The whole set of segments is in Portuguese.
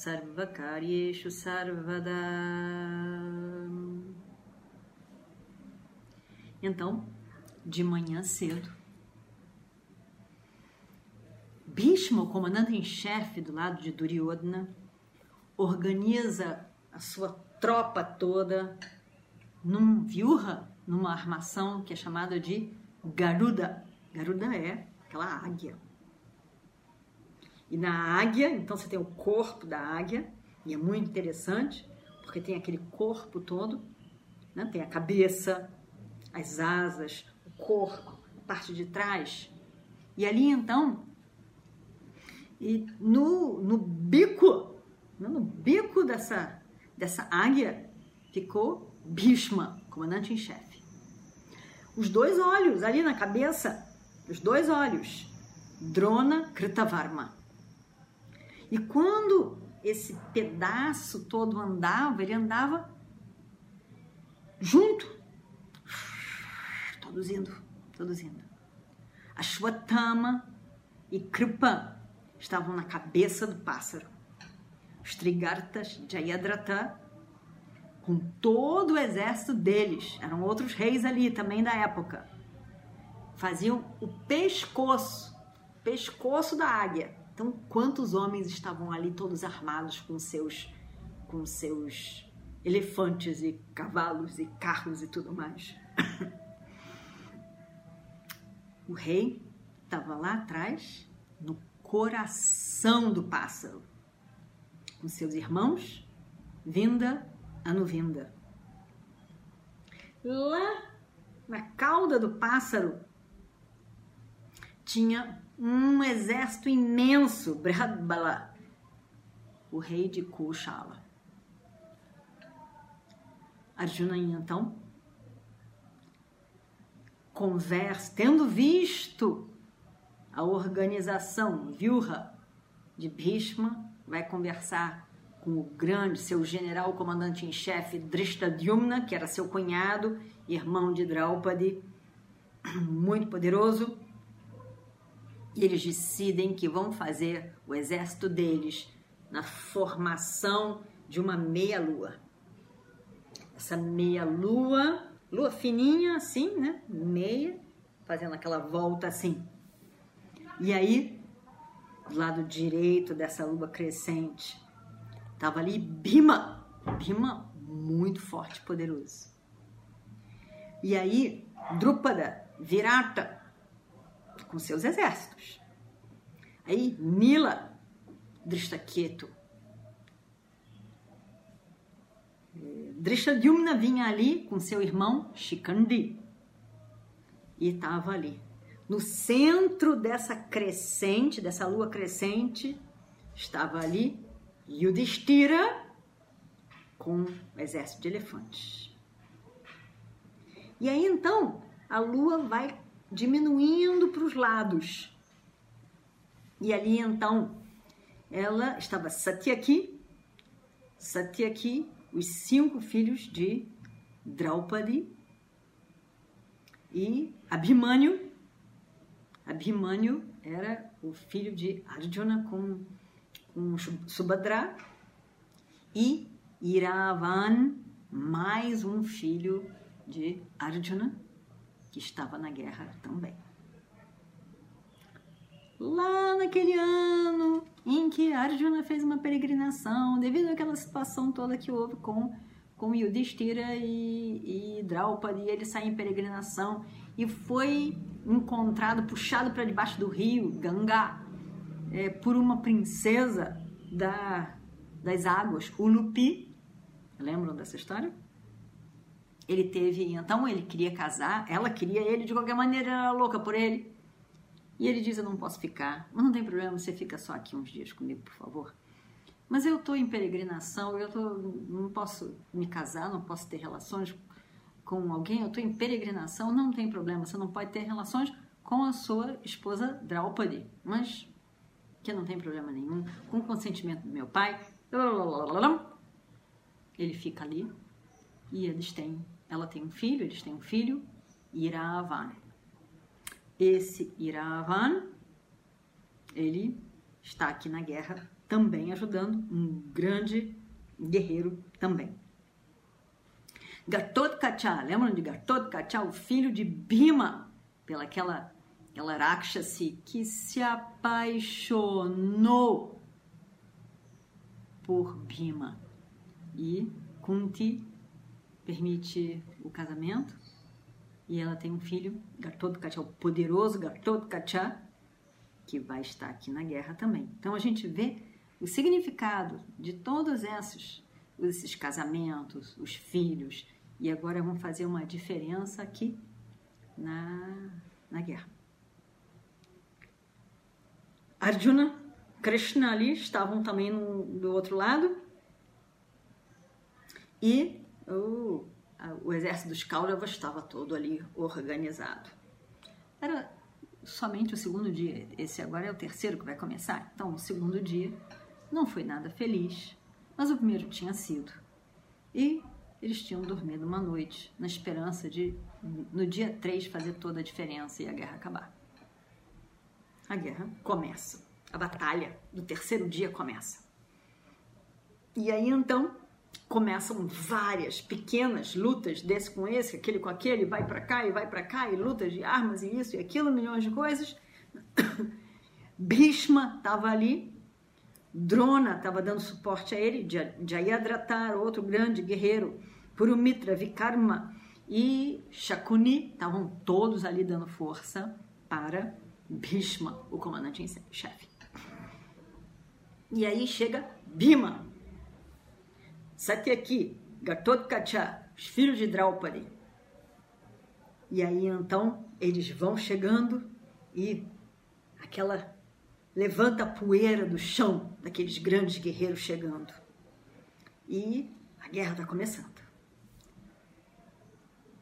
Sarvakaryeshu Sarvada. Então, de manhã cedo, Bhishma, o comandante em chefe do lado de Duryodhana, organiza a sua tropa toda num viurra, numa armação que é chamada de Garuda. Garuda é aquela águia. E na águia, então você tem o corpo da águia, e é muito interessante, porque tem aquele corpo todo, né? tem a cabeça, as asas, o corpo, a parte de trás. E ali então, e no, no bico, né? no bico dessa, dessa águia, ficou Bhishma, comandante em chefe. Os dois olhos ali na cabeça, os dois olhos, Drona Kritavarma. E quando esse pedaço todo andava, ele andava junto, todos indo, todos indo. Ashwatthama e Kripa estavam na cabeça do pássaro. Os Trigartas, Jayadratha, com todo o exército deles, eram outros reis ali também da época, faziam o pescoço, pescoço da águia então, quantos homens estavam ali todos armados com seus com seus elefantes e cavalos e carros e tudo mais? o rei estava lá atrás, no coração do pássaro, com seus irmãos, vinda anuvinda. Lá na cauda do pássaro tinha um exército imenso, Brahbala, o rei de Kushala. Arjuna então conversa, tendo visto a organização Vyuha de Bhishma, vai conversar com o grande, seu general comandante em chefe Drishtadyumna, que era seu cunhado, irmão de Draupadi, muito poderoso, eles decidem que vão fazer o exército deles na formação de uma meia-lua. Essa meia-lua, lua fininha assim, né? Meia, fazendo aquela volta assim. E aí, do lado direito dessa lua crescente, estava ali Bima, Bima muito forte poderoso. E aí, Drupada, Virata, com seus exércitos. Aí Nila Drishtaketu. É, Drishtadyumna vinha ali com seu irmão Shikandi e estava ali. No centro dessa crescente, dessa lua crescente, estava ali Yudhishthira com o exército de elefantes. E aí então a lua vai diminuindo para os lados. E ali então ela estava Satyaki, Satyaki, os cinco filhos de Draupadi e Abhimanyu. Abhimanyu era o filho de Arjuna com, com Subhadra e Iravan, mais um filho de Arjuna que estava na guerra também. Lá naquele ano em que Arjuna fez uma peregrinação, devido àquela situação toda que houve com, com Yudhishthira e, e Draupadi, ele saiu em peregrinação e foi encontrado, puxado para debaixo do rio Ganga, é, por uma princesa da, das águas, Ulupi. Lembram dessa história? Ele teve, então ele queria casar, ela queria ele, de qualquer maneira era louca por ele. E ele diz: Eu não posso ficar, mas não tem problema, você fica só aqui uns dias comigo, por favor. Mas eu estou em peregrinação, eu tô, não posso me casar, não posso ter relações com alguém, eu estou em peregrinação, não tem problema, você não pode ter relações com a sua esposa Draupadi, mas que não tem problema nenhum, com o consentimento do meu pai, ele fica ali e eles têm, ela tem um filho, eles têm um filho, Iravan. Esse Iravan, ele está aqui na guerra também ajudando, um grande guerreiro também. Gatotkacha, lembram de Gatotkacha, o filho de Bhima, pela aquela, aquela Rakshasi que se apaixonou por Bhima. E Kunti permite o casamento e ela tem um filho, Gatotkacha, o poderoso Gatotkacha, que vai estar aqui na guerra também. Então a gente vê o significado de todos esses, esses casamentos, os filhos, e agora vamos fazer uma diferença aqui na, na guerra. Arjuna, Krishna ali estavam também no, do outro lado e o, o exército dos Kauravas estava todo ali organizado. Era somente o segundo dia, esse agora é o terceiro que vai começar, então o segundo dia não foi nada feliz, mas o primeiro tinha sido. E eles tinham dormido uma noite na esperança de, no dia 3, fazer toda a diferença e a guerra acabar. A guerra começa. A batalha do terceiro dia começa. E aí então começam várias pequenas lutas desse com esse, aquele com aquele, vai para cá e vai para cá, e lutas de armas e isso e aquilo, milhões de coisas. Bhishma estava ali Drona estava dando suporte a ele, Jayadratar, outro grande guerreiro, Purumitra, Vikarma e Shakuni estavam todos ali dando força para Bhishma, o comandante em chefe. E aí chega Bhima, Satyaki, Gatotkacha, os filhos de Draupadi. E aí então eles vão chegando e aquela levanta a poeira do chão daqueles grandes guerreiros chegando. E a guerra está começando.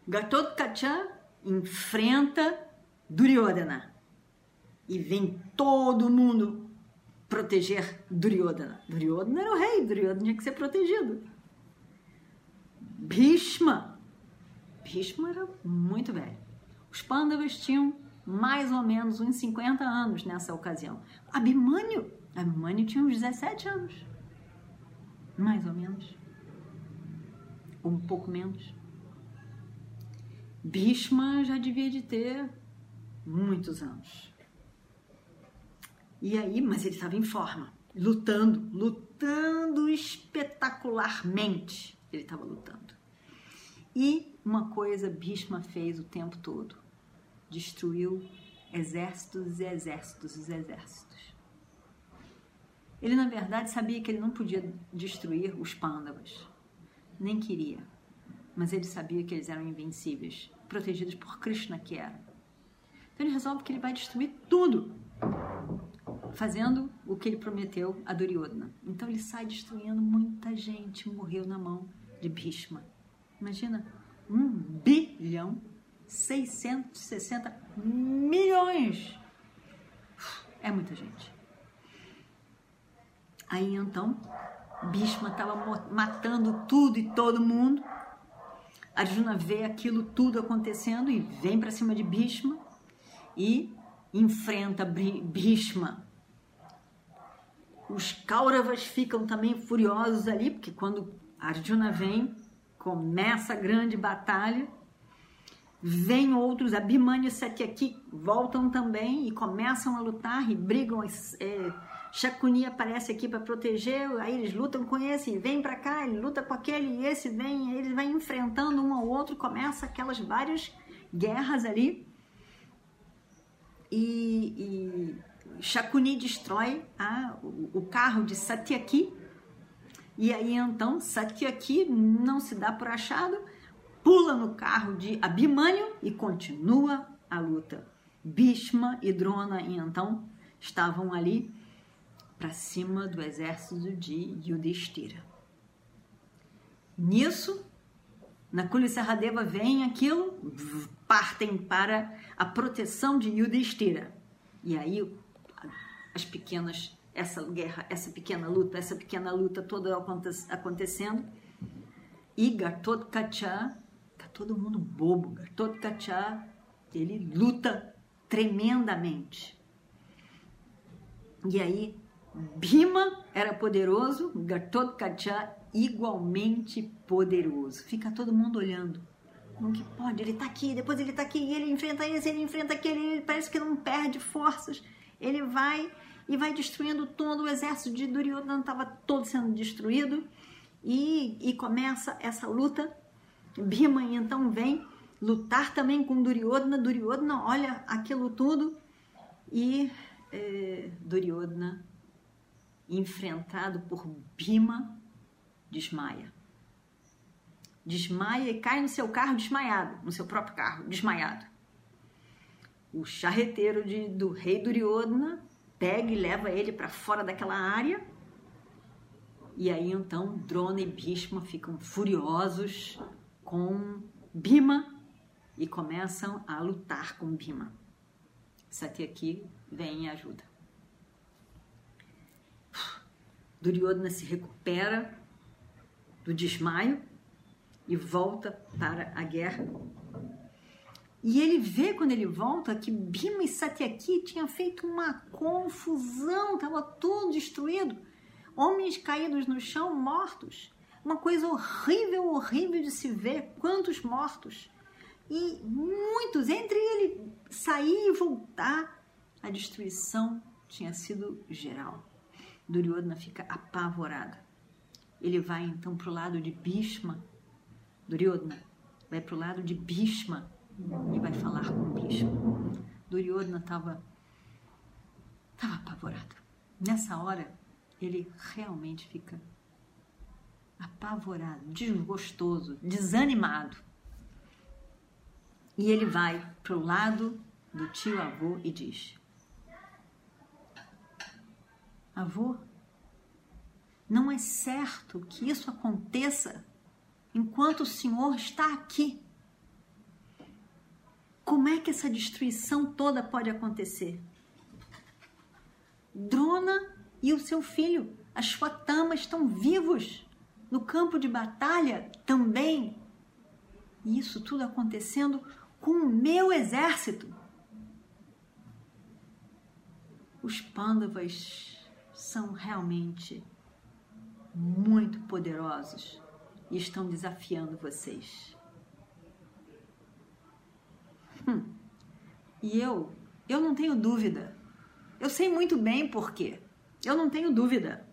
Gatotkacha enfrenta Duryodhana e vem todo mundo proteger Duryodhana. Duryodhana era o rei, Duryodhana tinha que ser protegido. Bhishma. Bhishma era muito velho. Os Pandavas tinham mais ou menos uns 50 anos nessa ocasião. Abimânio, Abimânio tinha uns 17 anos, mais ou menos, ou um pouco menos. Bhishma já devia de ter muitos anos. E aí, mas ele estava em forma, lutando, lutando espetacularmente. Ele estava lutando. E uma coisa Bhishma fez o tempo todo destruiu exércitos e exércitos e exércitos. Ele, na verdade, sabia que ele não podia destruir os pândavas, nem queria, mas ele sabia que eles eram invencíveis, protegidos por Krishna que era. Então ele resolve que ele vai destruir tudo, fazendo o que ele prometeu a Duryodhana. Então ele sai destruindo muita gente, morreu na mão de Bhishma. Imagina, um bilhão 660 milhões. É muita gente. Aí então, Bhishma estava matando tudo e todo mundo. Arjuna vê aquilo tudo acontecendo e vem para cima de Bhishma e enfrenta Bhishma. Os Kauravas ficam também furiosos ali, porque quando Arjuna vem, começa a grande batalha Vêm outros, Abhimanyu e Satyaki voltam também e começam a lutar e brigam. É, Shakuni aparece aqui para proteger, aí eles lutam com esse, vem para cá, ele luta com aquele, e esse vem, eles vão enfrentando um ao outro, começa aquelas várias guerras ali. E, e Shakuni destrói a, o, o carro de Satyaki, e aí então Satyaki não se dá por achado pula no carro de Abhimanyu e continua a luta. Bhishma e Drona então estavam ali para cima do exército de Yudhishthira. Nisso, Nakula Saradeva vem aquilo, partem para a proteção de Yudhishthira. E aí as pequenas, essa guerra, essa pequena luta, essa pequena luta toda acontecendo. E Gatotkacha, tá todo mundo bobo, Gatotkacha, ele luta tremendamente. E aí Bhima era poderoso, Gatotkacha igualmente poderoso. Fica todo mundo olhando. Como que pode? Ele tá aqui, depois ele tá aqui, ele enfrenta esse, ele enfrenta aquele, ele parece que não perde forças. Ele vai e vai destruindo todo o exército de Duryodhana, estava todo sendo destruído. E, e começa essa luta. Bhima então vem lutar também com Duryodhana. Duryodhana olha aquilo tudo e é, Duryodhana, enfrentado por Bhima, desmaia. Desmaia e cai no seu carro desmaiado, no seu próprio carro, desmaiado. O charreteiro de, do rei Duryodhana pega e leva ele para fora daquela área. E aí então Drona e Bhishma ficam furiosos com Bhima e começam a lutar com Bhima. aqui vem e ajuda. Duryodhana se recupera do desmaio e volta para a guerra. E ele vê quando ele volta que Bima e Satyaki tinham feito uma confusão, estava tudo destruído. Homens caídos no chão, mortos. Uma coisa horrível, horrível de se ver. Quantos mortos. E muitos, entre ele sair e voltar, a destruição tinha sido geral. Duryodhana fica apavorado. Ele vai então para o lado de Bhishma, Duryodhana vai para o lado de Bhishma e vai falar com Bhishma. Duryodhana estava tava apavorado. Nessa hora, ele realmente fica apavorado, desgostoso, desanimado. E ele vai para o lado do tio avô e diz: Avô, não é certo que isso aconteça enquanto o Senhor está aqui. Como é que essa destruição toda pode acontecer? Drona e o seu filho, a Shwatama, estão vivos no campo de batalha também. E isso tudo acontecendo com o meu exército. Os Pandavas são realmente muito poderosos e estão desafiando vocês. Hum. E eu, eu não tenho dúvida. Eu sei muito bem por quê. Eu não tenho dúvida.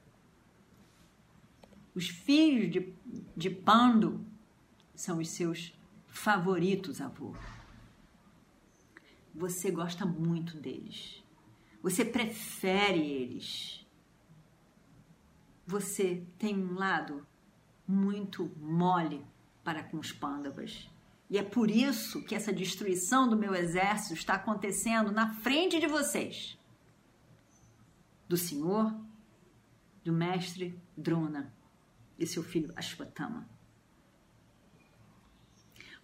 Os filhos de, de Pando são os seus favoritos, avô. Você gosta muito deles. Você prefere eles você tem um lado muito mole para com os pândavas. E é por isso que essa destruição do meu exército está acontecendo na frente de vocês. Do senhor, do mestre Drona e seu filho Ashwatthama.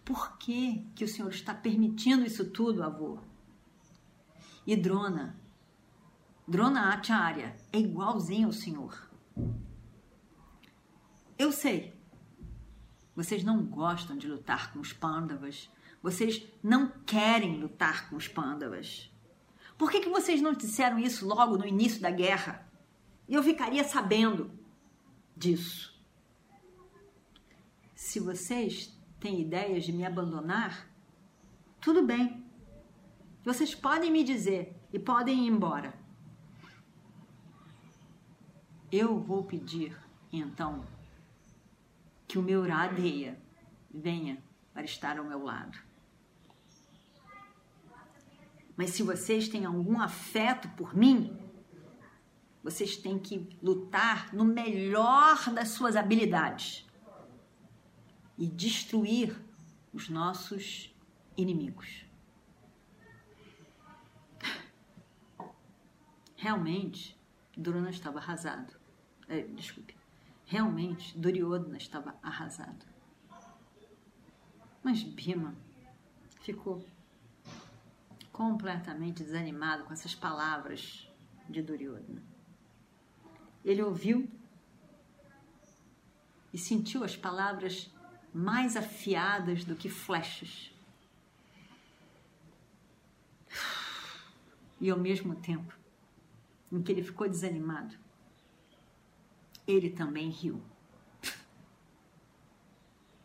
Por que, que o senhor está permitindo isso tudo, avô? E Drona, Drona Acharya, é igualzinho ao senhor. Eu sei. Vocês não gostam de lutar com os pândavas. Vocês não querem lutar com os pândavas. Por que, que vocês não disseram isso logo no início da guerra? Eu ficaria sabendo disso. Se vocês têm ideias de me abandonar, tudo bem. Vocês podem me dizer e podem ir embora eu vou pedir, então, que o meu Radeia venha para estar ao meu lado. Mas se vocês têm algum afeto por mim, vocês têm que lutar no melhor das suas habilidades e destruir os nossos inimigos. Realmente, Durana estava arrasado. É, desculpe. Realmente, Duryodhana estava arrasado. Mas Bhima ficou completamente desanimado com essas palavras de Duryodhana. Ele ouviu e sentiu as palavras mais afiadas do que flechas. E ao mesmo tempo em que ele ficou desanimado, ele também riu.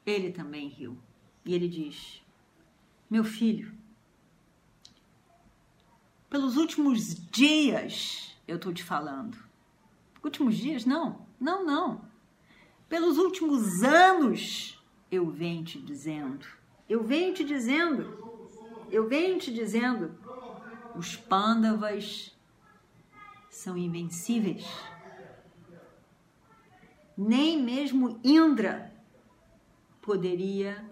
Ele também riu. E ele diz: Meu filho, pelos últimos dias eu estou te falando. Últimos dias? Não, não, não. Pelos últimos anos eu venho te dizendo. Eu venho te dizendo. Eu venho te dizendo. Os pândavas são invencíveis. Nem mesmo Indra poderia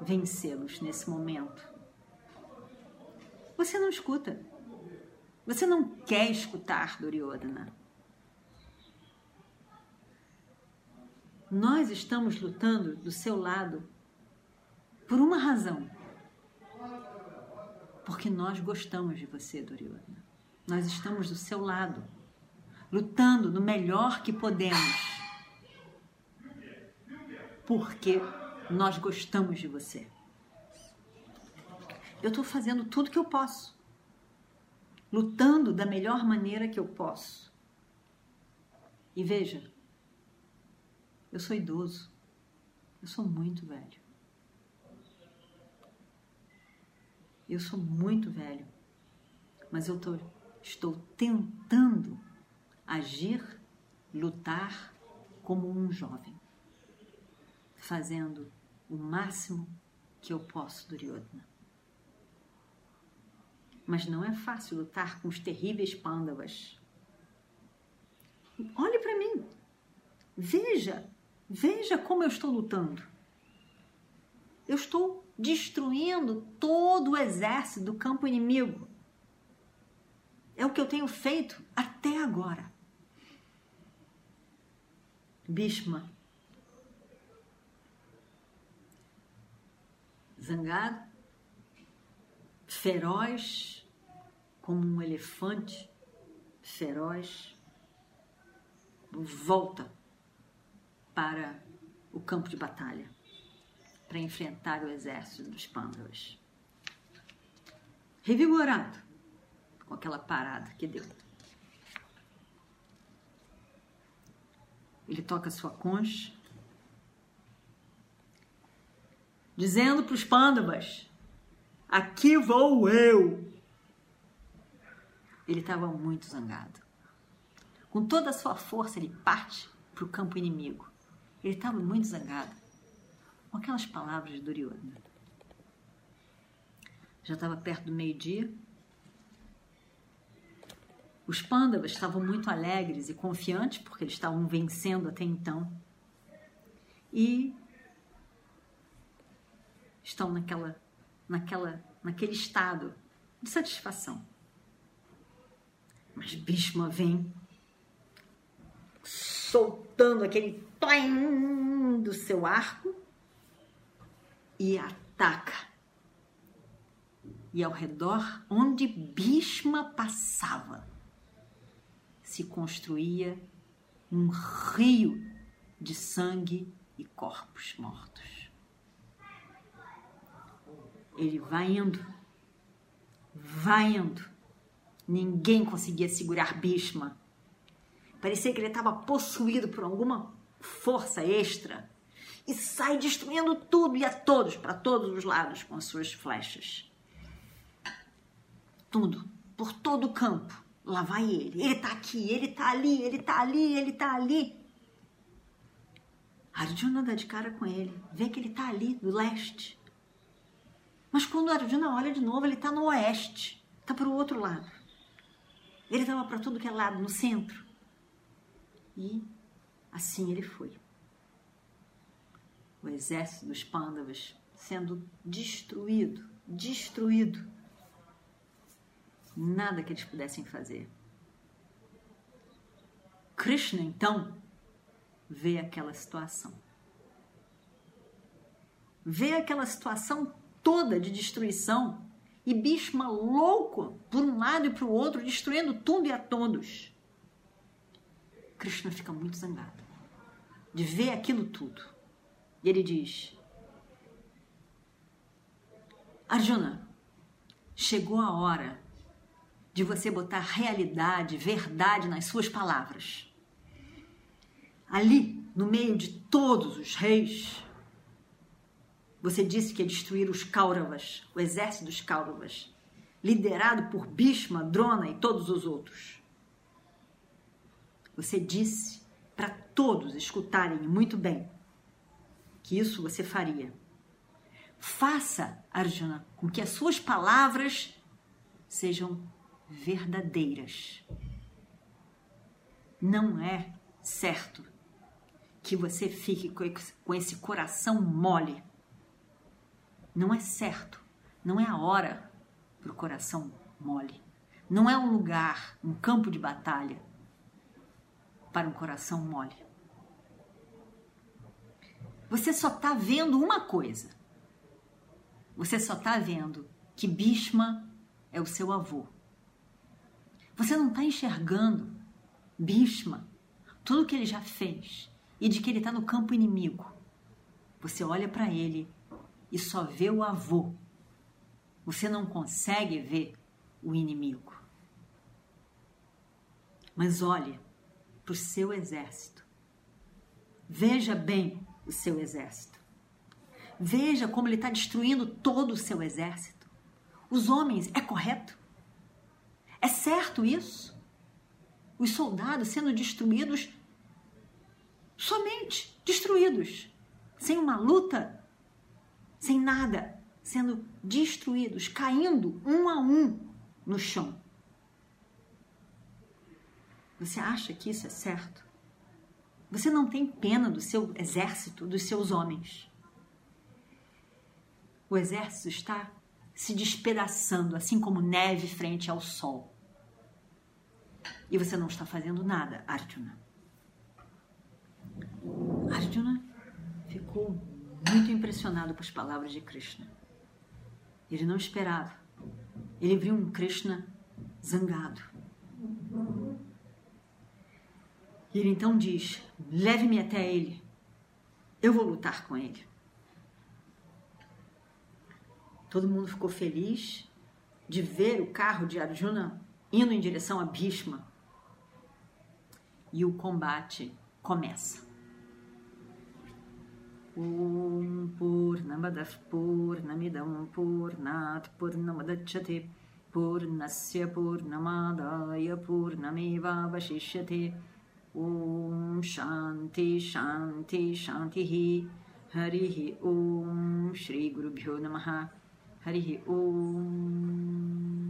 vencê-los nesse momento. Você não escuta. Você não quer escutar Duryodhana. Nós estamos lutando do seu lado por uma razão. Porque nós gostamos de você, Duryodhana. Nós estamos do seu lado, lutando no melhor que podemos. Porque nós gostamos de você. Eu estou fazendo tudo que eu posso, lutando da melhor maneira que eu posso. E veja, eu sou idoso. Eu sou muito velho. Eu sou muito velho. Mas eu tô, estou tentando agir, lutar como um jovem, fazendo o máximo que eu posso, Duryodhana. Mas não é fácil lutar com os terríveis pândavas. Olhe para mim. Veja Veja como eu estou lutando. Eu estou destruindo todo o exército do campo inimigo. É o que eu tenho feito até agora. Bhishma, zangado, feroz, como um elefante feroz, volta para o campo de batalha para enfrentar o exército dos Pandavas. Revigorado com aquela parada que deu. Ele toca sua concha, dizendo para os Pandavas: Aqui vou eu. Ele estava muito zangado. Com toda a sua força, ele parte para o campo inimigo. Ele estava muito zangado com aquelas palavras de Duryodhana. Já estava perto do meio-dia. Os pândavas estavam muito alegres e confiantes porque eles estavam vencendo até então. E estão naquela, naquela, naquele estado de satisfação. Mas Bhishma vem soltando aquele toim do seu arco e ataca. E ao redor, onde Bhishma passava, se construía um rio de sangue e corpos mortos. Ele vai indo, vai indo. Ninguém conseguia segurar Bhishma Parecia que ele estava possuído por alguma força extra e sai destruindo tudo e a todos, para todos os lados, com as suas flechas. Tudo, por todo o campo. Lá vai ele. Ele está aqui, ele está ali, ele está ali, ele está ali. Arjuna dá de cara com ele, vê que ele está ali, do leste. Mas quando Arjuna olha de novo, ele está no oeste, está para o outro lado. Ele estava para todo que é lado, no centro. E assim ele foi. O exército dos Pândavas sendo destruído, destruído. Nada que eles pudessem fazer. Krishna, então, vê aquela situação. Vê aquela situação toda de destruição e Bhishma louco por um lado e para o outro, destruindo tudo e a todos. Krishna fica muito zangado de ver aquilo tudo. E ele diz: Arjuna, chegou a hora de você botar realidade, verdade nas suas palavras. Ali, no meio de todos os reis, você disse que ia destruir os Kauravas, o exército dos Kauravas, liderado por Bhishma, Drona e todos os outros. Você disse para todos escutarem muito bem que isso você faria. Faça, Arjuna, com que as suas palavras sejam verdadeiras. Não é certo que você fique com esse coração mole. Não é certo, não é a hora para o coração mole. Não é um lugar, um campo de batalha para um coração mole. Você só está vendo uma coisa. Você só está vendo que Bhishma é o seu avô. Você não está enxergando Bhishma, tudo que ele já fez e de que ele está no campo inimigo. Você olha para ele e só vê o avô. Você não consegue ver o inimigo. Mas olhe para o seu exército. Veja bem o seu exército. Veja como ele está destruindo todo o seu exército. Os homens, é correto? É certo isso? Os soldados sendo destruídos, somente destruídos, sem uma luta, sem nada, sendo destruídos, caindo um a um no chão. Você acha que isso é certo? Você não tem pena do seu exército, dos seus homens. O exército está se despedaçando, assim como neve frente ao sol. E você não está fazendo nada, Arjuna. Arjuna ficou muito impressionado com as palavras de Krishna. Ele não esperava. Ele viu um Krishna zangado. E ele então diz: Leve-me até ele. Eu vou lutar com ele. Todo mundo ficou feliz de ver o carro de Arjuna indo em direção a Bhishma. E o combate começa. Om Purnamadav Purnamidam Purnat Purnamadachyate Purnasya Purnamadaya Purnameva Vashishyate Om Shanti Shanti Shanti Harihi Om Shri Guru Bhyo Namaha Harihi Om.